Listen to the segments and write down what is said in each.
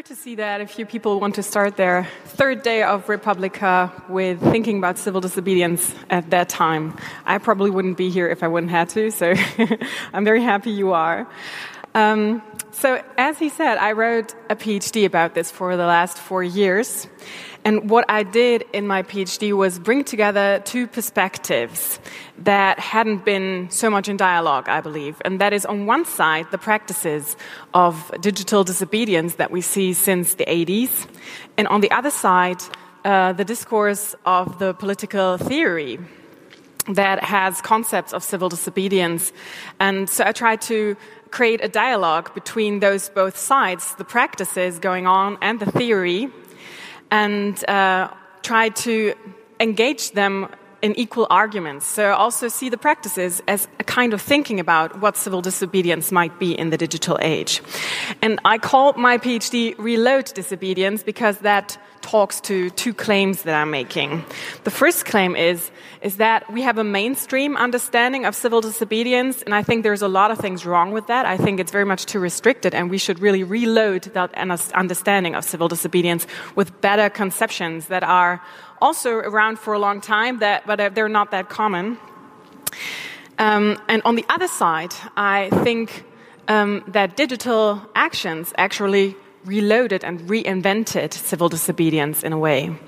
I'm to see that a few people want to start their third day of re:publica with thinking about civil disobedience at that time. I probably wouldn't be here if I wouldn't have to, so I'm very happy you are. Um, so, as he said, I wrote a PhD about this for the last four years. And what I did in my PhD was bring together two perspectives that hadn't been so much in dialogue, I believe. And that is, on one side, the practices of digital disobedience that we see since the 80s. And on the other side, uh, the discourse of the political theory that has concepts of civil disobedience. And so I tried to create a dialogue between those both sides, the practices going on and the theory, and uh, try to engage them in equal arguments. So I also see the practices as a kind of thinking about what civil disobedience might be in the digital age. And I called my PhD Reload Disobedience because that talks to two claims that I'm making. The first claim is, is that we have a mainstream understanding of civil disobedience, and I think there's a lot of things wrong with that. I think it's very much too restricted, and we should really reload that understanding of civil disobedience with better conceptions that are also around for a long time, that, but they're not that common. Um, and on the other side, I think um, that digital actions actually reloaded and reinvented civil disobedience in a way. And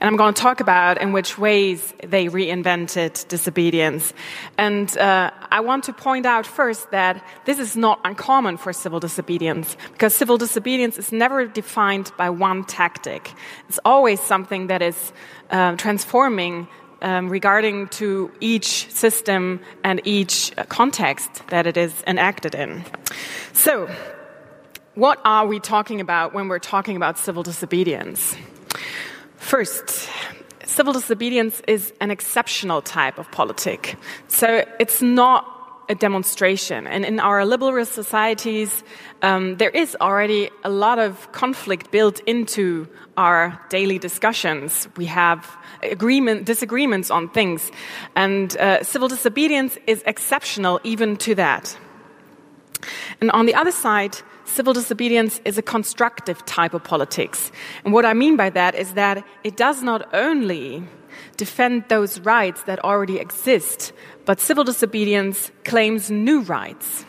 I'm going to talk about in which ways they reinvented disobedience. And uh, I want to point out first that this is not uncommon for civil disobedience, because civil disobedience is never defined by one tactic. It's always something that is uh, transforming um, regarding to each system and each context that it is enacted in. So, what are we talking about when we're talking about civil disobedience? First, civil disobedience is an exceptional type of politic. So it's not a demonstration. And in our liberal societies, um, there is already a lot of conflict built into our daily discussions. We have agreement, disagreements on things. And uh, civil disobedience is exceptional even to that. And on the other side, civil disobedience is a constructive type of politics. And what I mean by that is that it does not only defend those rights that already exist, but civil disobedience claims new rights.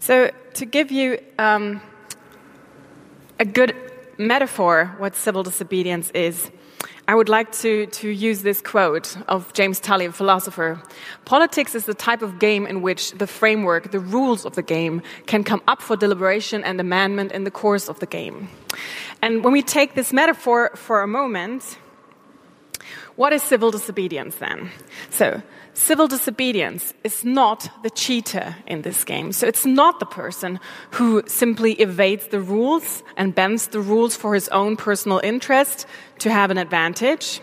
So, to give you um, a good metaphor, what civil disobedience is, I would like to, to use this quote of James Tully, a philosopher. Politics is the type of game in which the framework, the rules of the game, can come up for deliberation and amendment in the course of the game. And when we take this metaphor for a moment, what is civil disobedience then? So, civil disobedience is not the cheater in this game. So, it's not the person who simply evades the rules and bends the rules for his own personal interest to have an advantage.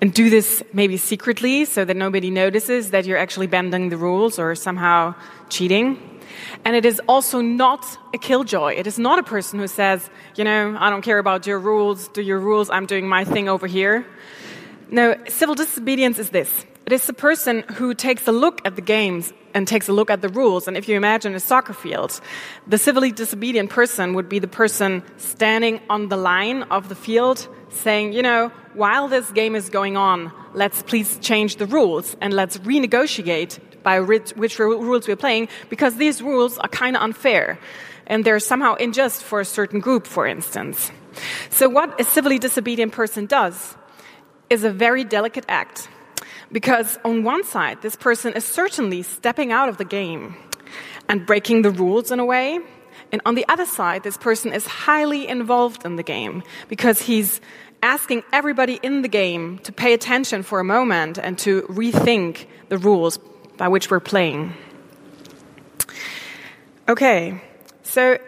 And do this maybe secretly so that nobody notices that you're actually bending the rules or somehow cheating. And it is also not a killjoy. It is not a person who says, you know, I don't care about your rules, do your rules, I'm doing my thing over here. No, civil disobedience is this. It is the person who takes a look at the games and takes a look at the rules. And if you imagine a soccer field, the civilly disobedient person would be the person standing on the line of the field saying, you know, while this game is going on, let's please change the rules and let's renegotiate by which, rules we're playing because these rules are kind of unfair and they're somehow unjust for a certain group, for instance. So, what a civilly disobedient person does is a very delicate act. Because on one side, this person is certainly stepping out of the game and breaking the rules in a way. And on the other side, this person is highly involved in the game because he's asking everybody in the game to pay attention for a moment and to rethink the rules by which we're playing. Okay, so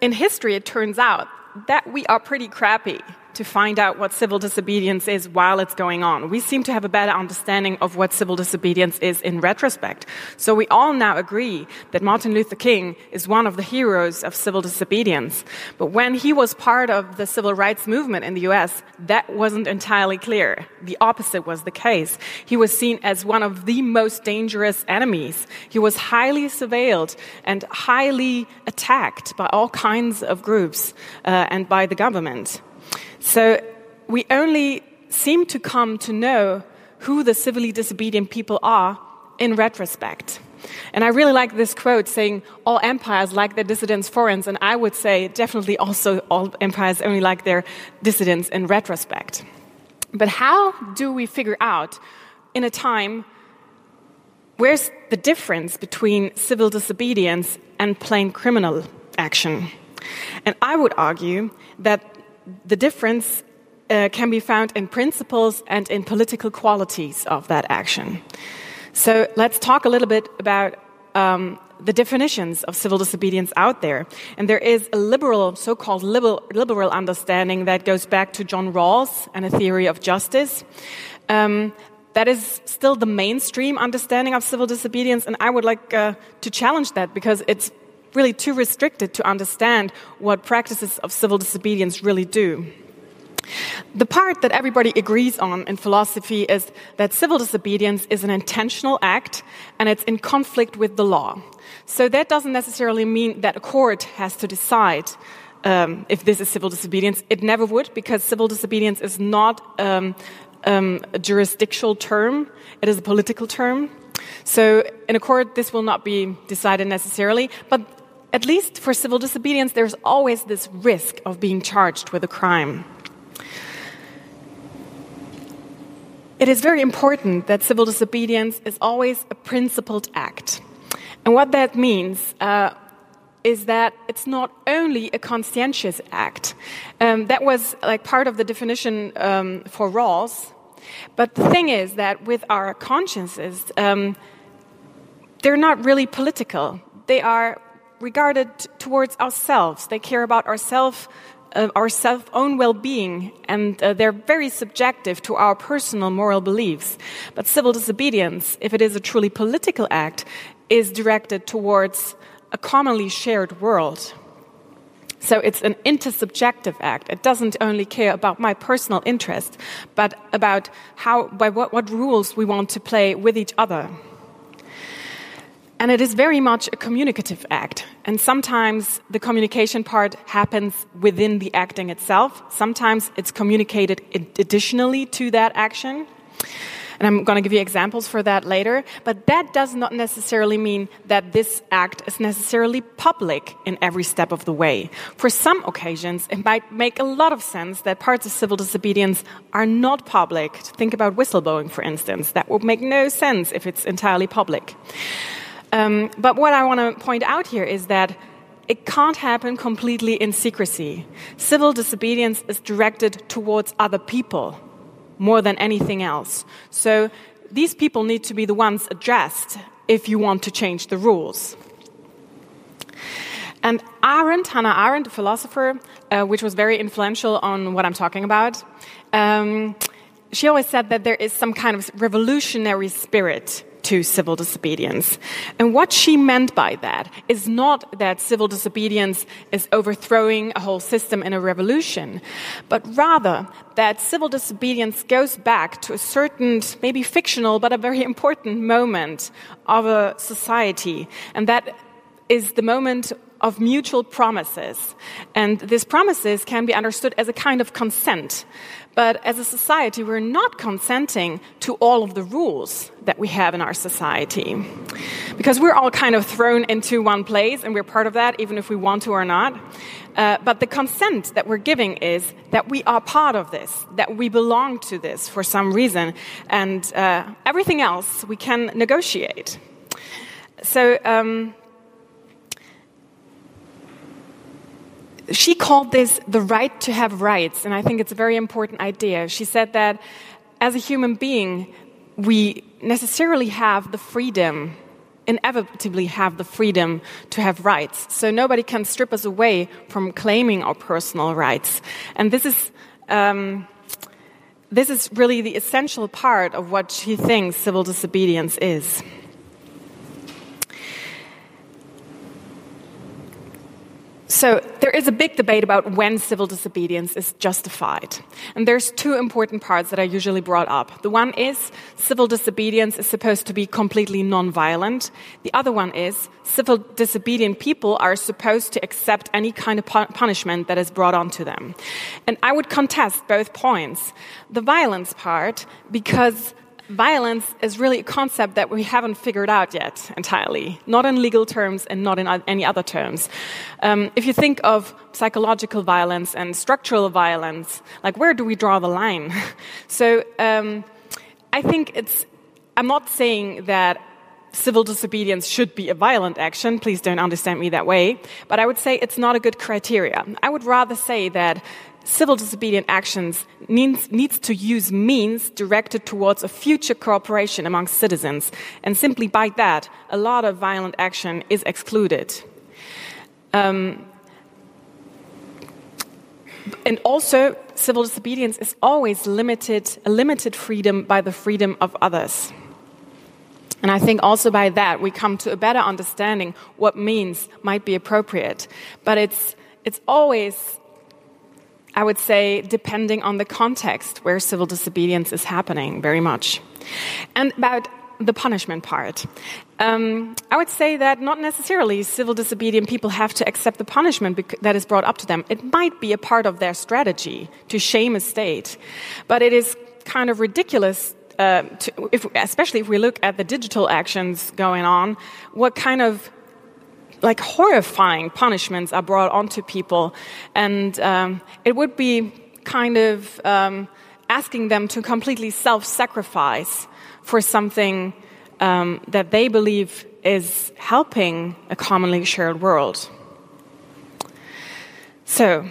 in history, it turns out that we are pretty crappy to find out what civil disobedience is while it's going on. We seem to have a better understanding of what civil disobedience is in retrospect. So we all now agree that Martin Luther King is one of the heroes of civil disobedience. But when he was part of the civil rights movement in the US, that wasn't entirely clear. The opposite was the case. He was seen as one of the most dangerous enemies. He was highly surveilled and highly attacked by all kinds of groups uh, and by the government. So we only seem to come to know who the civilly disobedient people are in retrospect. And I really like this quote saying, All empires like their dissidents foreigners, and I would say definitely also all empires only like their dissidents in retrospect. But how do we figure out in a time where's the difference between civil disobedience and plain criminal action? And I would argue that the difference uh, can be found in principles and in political qualities of that action. So let's talk a little bit about um, the definitions of civil disobedience out there. And there is a liberal, so called liberal, liberal, understanding that goes back to John Rawls and a theory of justice. Um, that is still the mainstream understanding of civil disobedience, and I would like uh, to challenge that because it's really too restricted to understand what practices of civil disobedience really do. The part that everybody agrees on in philosophy is that civil disobedience is an intentional act and it's in conflict with the law. So that doesn't necessarily mean that a court has to decide um, if this is civil disobedience. It never would because civil disobedience is not um, um, a jurisdictional term, it is a political term. So in a court, this will not be decided necessarily, but at least for civil disobedience, there's always this risk of being charged with a crime. It is very important that civil disobedience is always a principled act. And what that means uh, is that it's not only a conscientious act. Um, that was like part of the definition um, for Rawls. But the thing is that with our consciences, um, they're not really political. They are regarded towards ourselves. They care about ourselves uh, our self own well being, and uh, they're very subjective to our personal moral beliefs. But civil disobedience, if it is a truly political act, is directed towards a commonly shared world. So it's an intersubjective act. It doesn't only care about my personal interest, but about how, by what, what rules we want to play with each other. And it is very much a communicative act. And sometimes the communication part happens within the acting itself. Sometimes it's communicated additionally to that action. And I'm going to give you examples for that later. But that does not necessarily mean that this act is necessarily public in every step of the way. For some occasions, it might make a lot of sense that parts of civil disobedience are not public. Think about whistleblowing, for instance. That would make no sense if it's entirely public. Um, but what I want to point out here is that it can't happen completely in secrecy. Civil disobedience is directed towards other people more than anything else. So these people need to be the ones addressed if you want to change the rules. And Arendt, Hannah Arendt, a philosopher, uh, which was very influential on what I'm talking about, um, she always said that there is some kind of revolutionary spirit to civil disobedience. And what she meant by that is not that civil disobedience is overthrowing a whole system in a revolution, but rather that civil disobedience goes back to a certain, maybe fictional, but a very important moment of a society. And that is the moment of mutual promises. And these promises can be understood as a kind of consent. But as a society, we're not consenting to all of the rules that we have in our society. Because we're all kind of thrown into one place, and we're part of that, even if we want to or not. Uh, but the consent that we're giving is that we are part of this, that we belong to this for some reason, and uh, everything else we can negotiate. So, um, she called this the right to have rights, and I think it's a very important idea. She said that as a human being, we necessarily have the freedom, inevitably have the freedom to have rights. So nobody can strip us away from claiming our personal rights. And this is um, this is really the essential part of what she thinks civil disobedience is. So there is a big debate about when civil disobedience is justified. And there's two important parts that are usually brought up. The one is civil disobedience is supposed to be completely non-violent. The other one is civil disobedient people are supposed to accept any kind of punishment that is brought onto them. And I would contest both points. The violence part, because violence is really a concept that we haven't figured out yet entirely, not in legal terms and not in any other terms. Um, if you think of psychological violence and structural violence, like where do we draw the line? so um, I think it's, I'm not saying that civil disobedience should be a violent action. Please don't understand me that way. But I would say it's not a good criteria. I would rather say that civil disobedient actions needs, needs to use means directed towards a future cooperation among citizens. And simply by that, a lot of violent action is excluded. Um, and also, civil disobedience is always limited, a limited freedom by the freedom of others. And I think also by that we come to a better understanding what means might be appropriate. But it's, it's always I would say, depending on the context where civil disobedience is happening, very much. And about the punishment part. Um, I would say that not necessarily civil disobedient people have to accept the punishment that is brought up to them. It might be a part of their strategy to shame a state, but it is kind of ridiculous. Uh, to, if, especially if we look at the digital actions going on, what kind of like horrifying punishments are brought onto people, and um, it would be kind of um, asking them to completely self-sacrifice for something um, that they believe is helping a commonly shared world. So,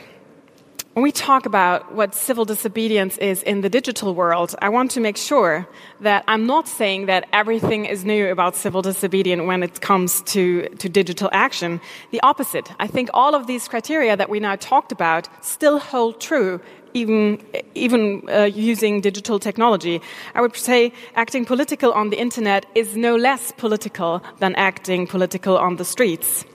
when we talk about what civil disobedience is in the digital world, I want to make sure that I'm not saying that everything is new about civil disobedience when it comes to, to digital action. The opposite. I think all of these criteria that we now talked about still hold true even, even uh, using digital technology. I would say acting political on the internet is no less political than acting political on the streets.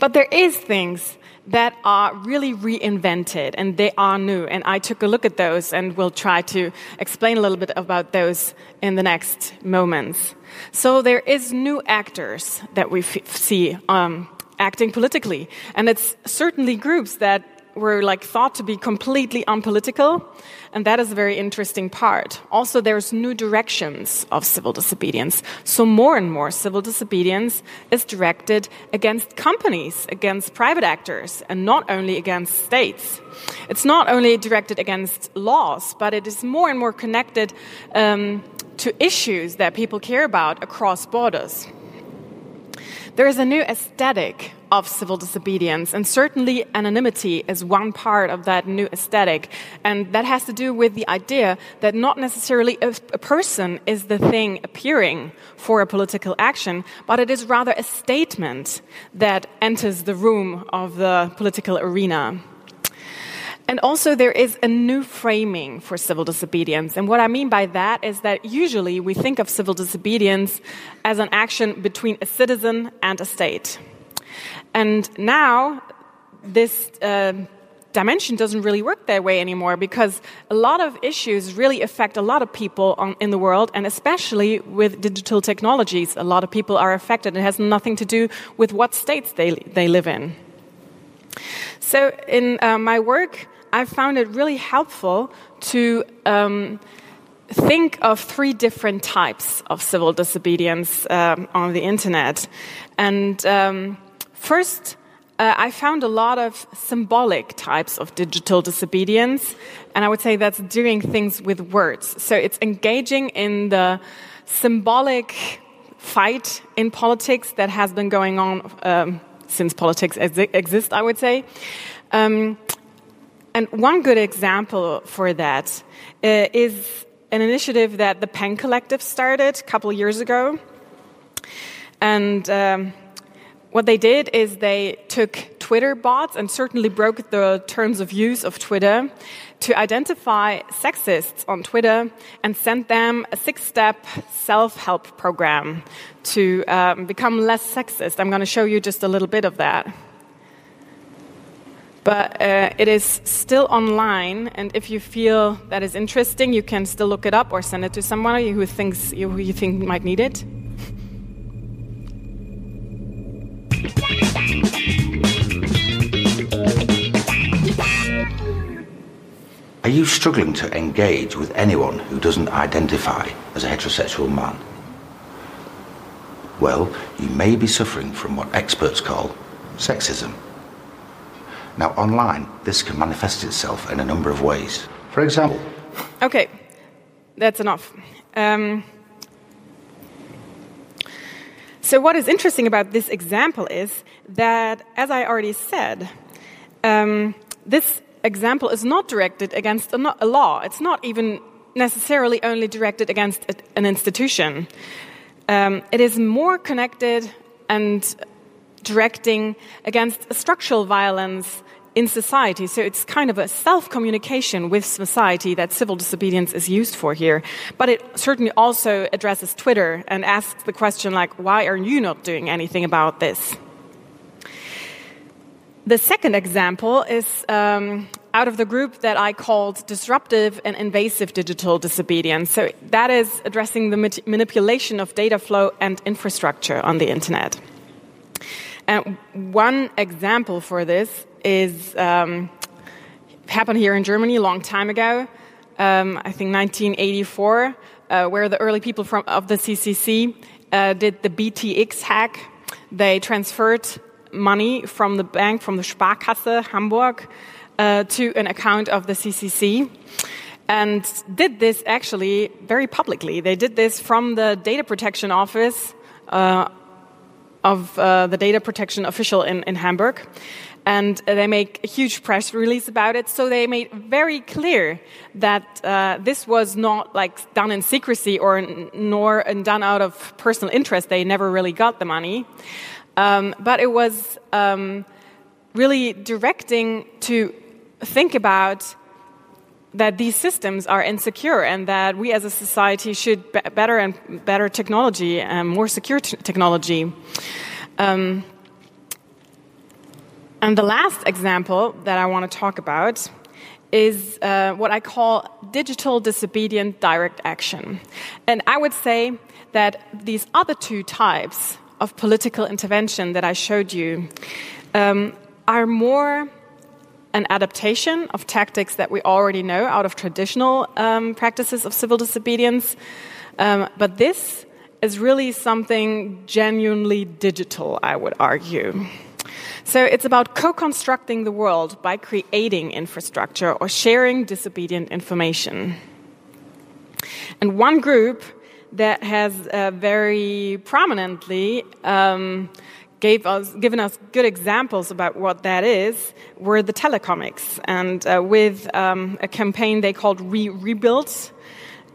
But there is things that are really reinvented and they are new. And I took a look at those and we'll try to explain a little bit about those in the next moments. So there is new actors that we see um, acting politically. And it's certainly groups that were like thought to be completely unpolitical, and that is a very interesting part. Also, there's new directions of civil disobedience. So more and more civil disobedience is directed against companies, against private actors, and not only against states. It's not only directed against laws, but it is more and more connected um, to issues that people care about across borders. There is a new aesthetic of civil disobedience, and certainly anonymity is one part of that new aesthetic. And that has to do with the idea that not necessarily a, a person is the thing appearing for a political action, but it is rather a statement that enters the room of the political arena. And also, there is a new framing for civil disobedience. And what I mean by that is that usually we think of civil disobedience as an action between a citizen and a state. And now, this uh, dimension doesn't really work that way anymore because a lot of issues really affect a lot of people on, in the world, and especially with digital technologies, a lot of people are affected. It has nothing to do with what states they, they live in. So, in uh, my work, I found it really helpful to um, think of three different types of civil disobedience um, on the internet. And um, first, uh, I found a lot of symbolic types of digital disobedience, and I would say that's doing things with words. So it's engaging in the symbolic fight in politics that has been going on um, since politics ex exist, I would say. Um, and one good example for that uh, is an initiative that the Peng Collective started a couple years ago. And um, what they did is they took Twitter bots and certainly broke the terms of use of Twitter to identify sexists on Twitter and sent them a six step self help program to um, become less sexist. I'm going to show you just a little bit of that. But uh, it is still online, and if you feel that is interesting, you can still look it up or send it to someone who thinks who you think might need it. Are you struggling to engage with anyone who doesn't identify as a heterosexual man? Well, you may be suffering from what experts call sexism. Now, online, this can manifest itself in a number of ways. For example, Okay, that's enough. Um, so, what is interesting about this example is that, as I already said, um, this example is not directed against a, a law. It's not even necessarily only directed against an institution. Um, it is more connected and directing against structural violence in society. So it's kind of a self communication with society that civil disobedience is used for here. But it certainly also addresses Twitter and asks the question, like, why are you not doing anything about this? The second example is um, out of the group that I called disruptive and invasive digital disobedience. So that is addressing the manipulation of data flow and infrastructure on the internet. And one example for this is um, happened here in Germany a long time ago. Um, I think 1984, uh, where the early people from of the CCC uh, did the BTX hack. They transferred money from the bank, from the Sparkasse Hamburg, uh, to an account of the CCC. And did this actually very publicly. They did this from the data protection office uh, of uh, the data protection official in, in Hamburg. And they make a huge press release about it. So they made very clear that uh, this was not like done in secrecy or nor done out of personal interest. They never really got the money. Um, but it was um, really directing to think about that these systems are insecure and that we as a society should be better and better technology and more secure technology. Um, and the last example that I want to talk about is uh, what I call digital disobedient direct action. And I would say that these other two types of political intervention that I showed you um, are more an adaptation of tactics that we already know out of traditional um, practices of civil disobedience. Um, but this is really something genuinely digital, I would argue. So it's about co constructing the world by creating infrastructure or sharing disobedient information. And one group that has uh, very prominently um, gave us, given us good examples about what that is were the Telecomix. And uh, with um, a campaign they called We Rebuild,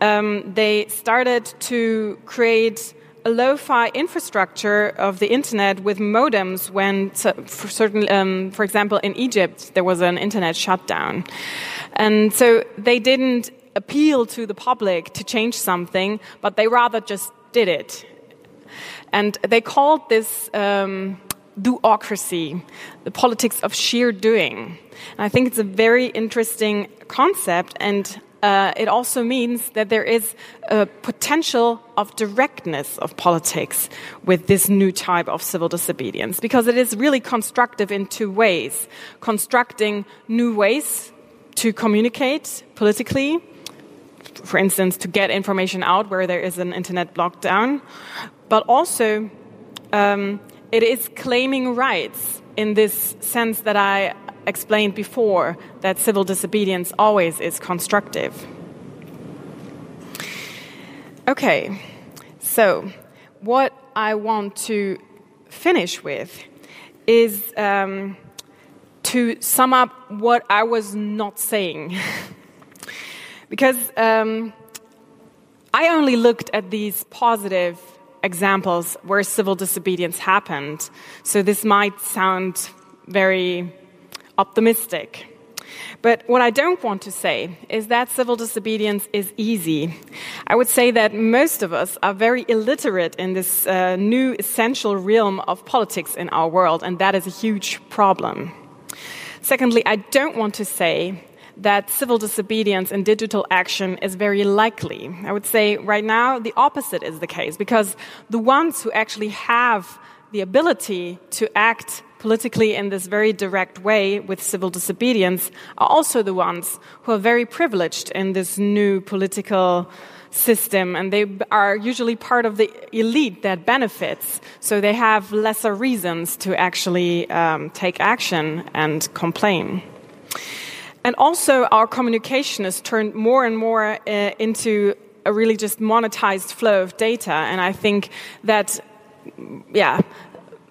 um, they started to create a lo-fi infrastructure of the internet with modems when, for certain, um, for example, in Egypt there was an internet shutdown, and so they didn't appeal to the public to change something, but they rather just did it. And they called this um, doocracy, the politics of sheer doing. And I think it's a very interesting concept, and uh, it also means that there is a potential of directness of politics with this new type of civil disobedience, because it is really constructive in two ways constructing new ways to communicate politically for instance, to get information out where there is an internet lockdown, but also um, it is claiming rights in this sense that I explained before that civil disobedience always is constructive. Okay, so what I want to finish with is um, to sum up what I was not saying. because um, I only looked at these positive examples where civil disobedience happened. So this might sound very optimistic. But what I don't want to say is that civil disobedience is easy. I would say that most of us are very illiterate in this uh, new essential realm of politics in our world, and that is a huge problem. Secondly, I don't want to say that civil disobedience and digital action is very likely. I would say right now the opposite is the case because the ones who actually have the ability to act politically in this very direct way with civil disobedience are also the ones who are very privileged in this new political system and they are usually part of the elite that benefits so they have lesser reasons to actually um, take action and complain and also our communication is turned more and more uh, into a really just monetized flow of data and i think that yeah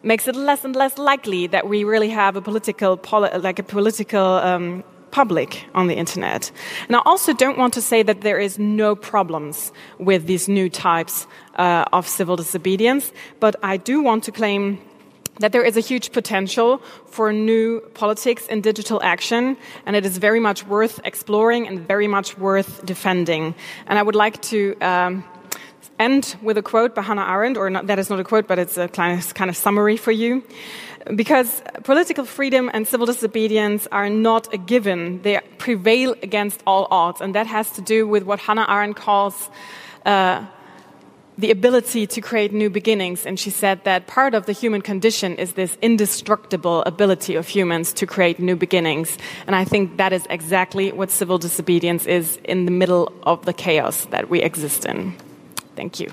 makes it less and less likely that we really have a political, like a political um, public on the internet. And I also don't want to say that there is no problems with these new types uh, of civil disobedience, but I do want to claim that there is a huge potential for new politics in digital action, and it is very much worth exploring and very much worth defending. And I would like to um, end with a quote by Hannah Arendt, or not, that is not a quote, but it's a kind of, summary for you. Because political freedom and civil disobedience are not a given, they prevail against all odds. And that has to do with what Hannah Arendt calls uh, the ability to create new beginnings. And she said that part of the human condition is this indestructible ability of humans to create new beginnings. And I think that is exactly what civil disobedience is in the middle of the chaos that we exist in. Thank you.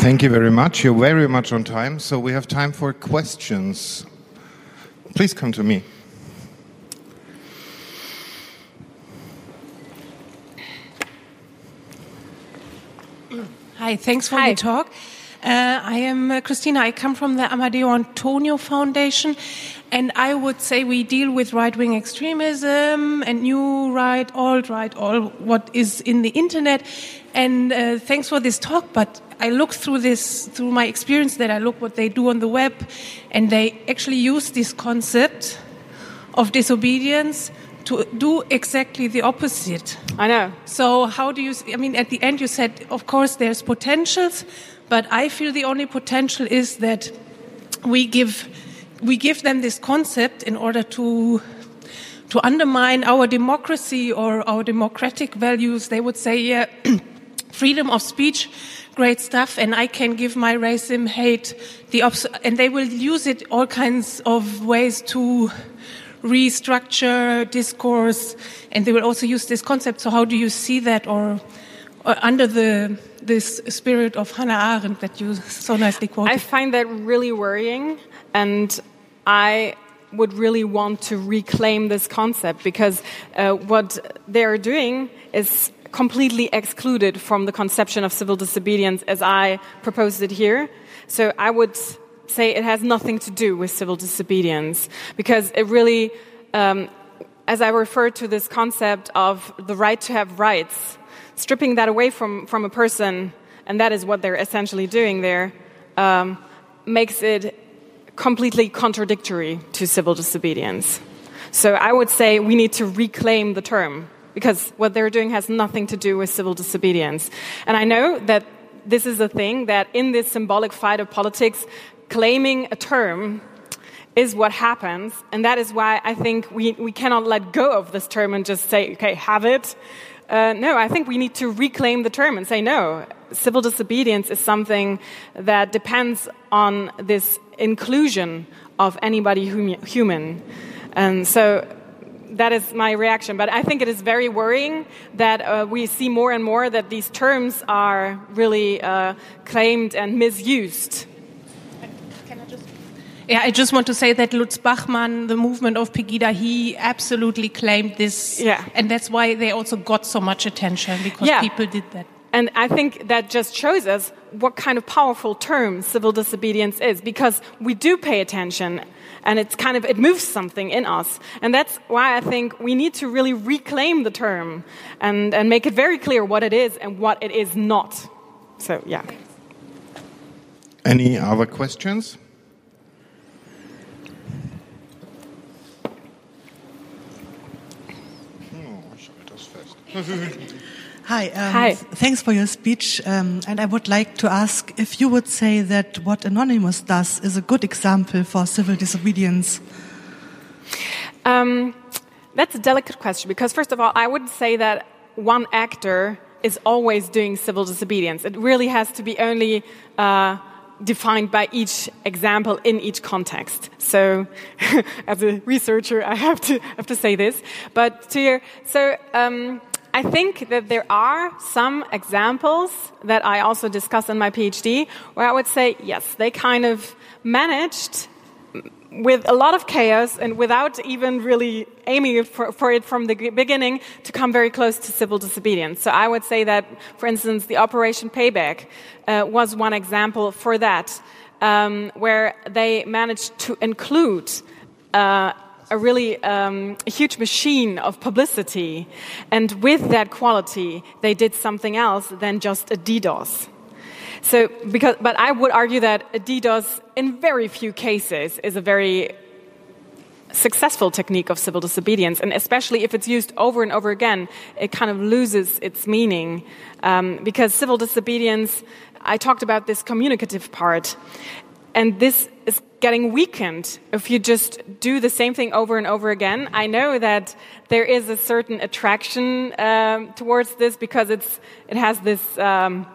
Thank you very much. You're very much on time, so we have time for questions. Please come to me. Hi, thanks for Hi. the talk. Uh, I am uh, Christina. I come from the Amadeu Antonio Foundation, and I would say we deal with right wing extremism and new right, alt right, all what is in the internet. And uh, thanks for this talk. But I look through this, through my experience, that I look what they do on the web, and they actually use this concept of disobedience to do exactly the opposite. I know. So how do you? I mean, at the end, you said, of course, there's potentials, but I feel the only potential is that we give we give them this concept in order to to undermine our democracy or our democratic values. They would say, yeah, freedom of speech, great stuff, and I can give my racism, hate, the and they will use it all kinds of ways to restructure discourse, and they will also use this concept. So, how do you see that, or, or under the this spirit of Hannah Arendt that you so nicely quoted? I find that really worrying, and I would really want to reclaim this concept because uh, what they are doing is completely excluded from the conception of civil disobedience as I proposed it here. So I would say it has nothing to do with civil disobedience because it really, um, as I refer to this concept of the right to have rights, stripping that away from, from a person, and that is what they're essentially doing there, um, makes it completely contradictory to civil disobedience. So I would say we need to reclaim the term because what they're doing has nothing to do with civil disobedience. And I know that this is a thing that in this symbolic fight of politics, claiming a term is what happens. And that is why I think we, we cannot let go of this term and just say, okay, have it. Uh, no, I think we need to reclaim the term and say, no, civil disobedience is something that depends on this inclusion of anybody hum human. And so that is my reaction. But I think it is very worrying that uh, we see more and more that these terms are really uh, claimed and misused. Yeah, I just want to say that Lutz Bachmann, the movement of Pegida, he absolutely claimed this. Yeah. And that's why they also got so much attention because yeah. people did that. And I think that just shows us what kind of powerful term civil disobedience is because we do pay attention and it's kind of it moves something in us. And that's why i think we need to really reclaim the term and, and make it very clear what it is and what it is not. So yeah. Any other questions Hi. Um, Hi. Thanks for your speech. Um, and I would like to ask if you would say that what Anonymous does is a good example for civil disobedience. Um, that's a delicate question because, first of all, I would say that one actor is always doing civil disobedience. It really has to be only uh, defined by each example in each context. So, as a researcher, I have to have to say this. But to your, so. Um, I think that there are some examples that I also discuss in my PhD where I would say, yes, they kind of managed with a lot of chaos and without even really aiming for, for, it from the beginning to come very close to civil disobedience. So I would say that, for instance, the Operation Payback uh, was one example for that, um, where they managed to include uh, a really um, a huge machine of publicity, and with that quality, they did something else than just a DDoS. So, because, but I would argue that a DDoS, in very few cases, is a very successful technique of civil disobedience, and especially if it's used over and over again, it kind of loses its meaning. Um, because civil disobedience, I talked about this communicative part, and this is getting weakened if you just do the same thing over and over again. I know that there is a certain attraction um, towards this because it's it has this um,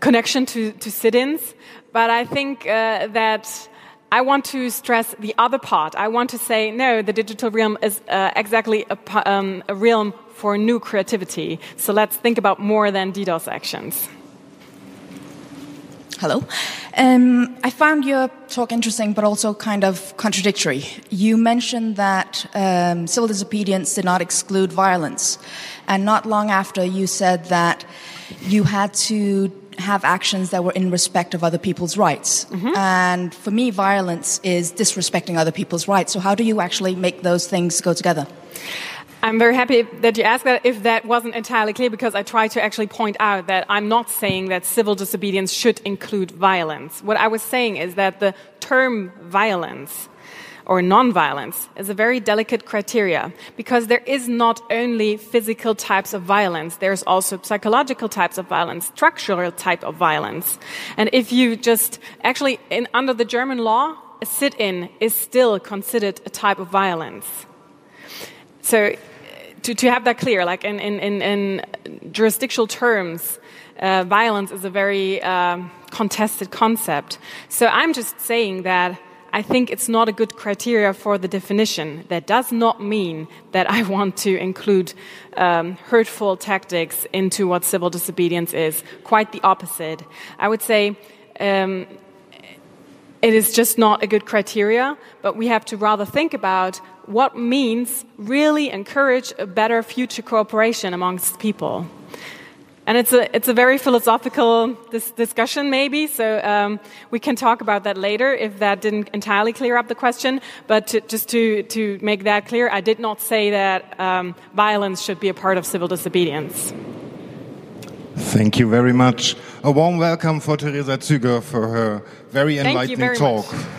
connection to, to sit-ins, but I think uh, that. I want to stress the other part. I want to say, no, the digital realm is uh, exactly a, um, a realm for new creativity. So let's think about more than DDoS actions. Hello. Um, I found your talk interesting, but also kind of contradictory. You mentioned that um, civil disobedience did not exclude violence, and not long after, you said that you had to have actions that were in respect of other people's rights. Mm-hmm. And for me, violence is disrespecting other people's rights. So, how do you actually make those things go together? I'm very happy that you asked that if that wasn't entirely clear because I tried to actually point out that I'm not saying that civil disobedience should include violence. What I was saying is that the term violence or non-violence is a very delicate criteria because there is not only physical types of violence, there's also psychological types of violence, structural type of violence. And if you just actually in, under the German law, a sit-in is still considered a type of violence. So to, to have that clear, like in, in, in, in jurisdictional terms, uh, violence is a very um, contested concept. So I'm just saying that I think it's not a good criteria for the definition. That does not mean that I want to include um, hurtful tactics into what civil disobedience is. Quite the opposite. I would say um, it is just not a good criteria, but we have to rather think about what means really encourage a better future cooperation amongst people. And it's a, it's a very philosophical dis discussion, maybe, so um, we can talk about that later if that didn't entirely clear up the question. But to, just to, to make that clear, I did not say that um, violence should be a part of civil disobedience. Thank you very much. A warm welcome for Theresa Züger for her very enlightening very talk. Much.